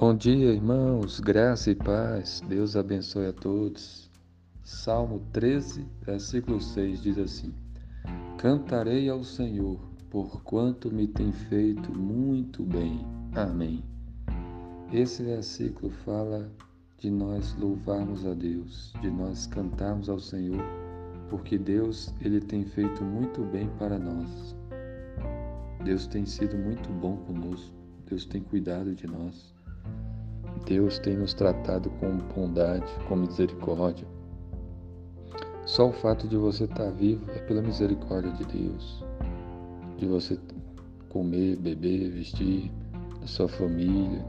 Bom dia, irmãos, graça e paz, Deus abençoe a todos. Salmo 13, versículo 6 diz assim: Cantarei ao Senhor, porquanto me tem feito muito bem. Amém. Esse versículo fala de nós louvarmos a Deus, de nós cantarmos ao Senhor, porque Deus, ele tem feito muito bem para nós. Deus tem sido muito bom conosco. Deus tem cuidado de nós. Deus tem nos tratado com bondade, com misericórdia. Só o fato de você estar vivo é pela misericórdia de Deus. De você comer, beber, vestir, da sua família.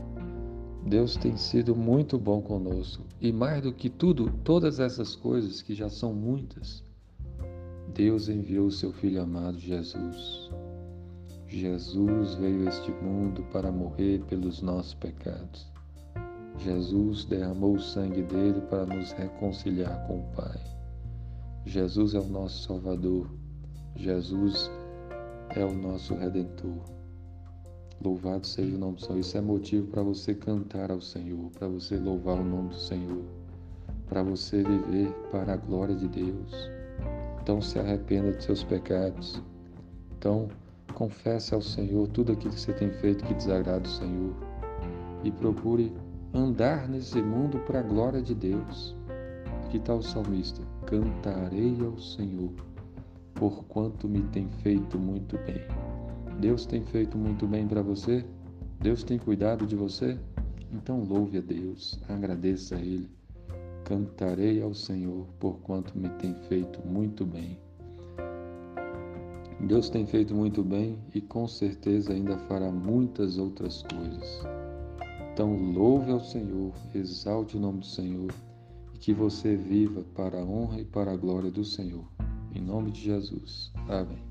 Deus tem sido muito bom conosco. E mais do que tudo, todas essas coisas que já são muitas, Deus enviou o seu Filho amado Jesus. Jesus veio a este mundo para morrer pelos nossos pecados. Jesus derramou o sangue dele para nos reconciliar com o Pai. Jesus é o nosso Salvador. Jesus é o nosso Redentor. Louvado seja o nome do Senhor. Isso é motivo para você cantar ao Senhor, para você louvar o nome do Senhor, para você viver para a glória de Deus. Então se arrependa de seus pecados. Então confesse ao Senhor tudo aquilo que você tem feito que desagrada o Senhor e procure andar nesse mundo para a glória de Deus. Aqui está o salmista: Cantarei ao Senhor, porquanto me tem feito muito bem. Deus tem feito muito bem para você? Deus tem cuidado de você? Então louve a Deus, agradeça a Ele. Cantarei ao Senhor, porquanto me tem feito muito bem. Deus tem feito muito bem e com certeza ainda fará muitas outras coisas. Então, louve ao Senhor, exalte o nome do Senhor e que você viva para a honra e para a glória do Senhor. Em nome de Jesus. Amém.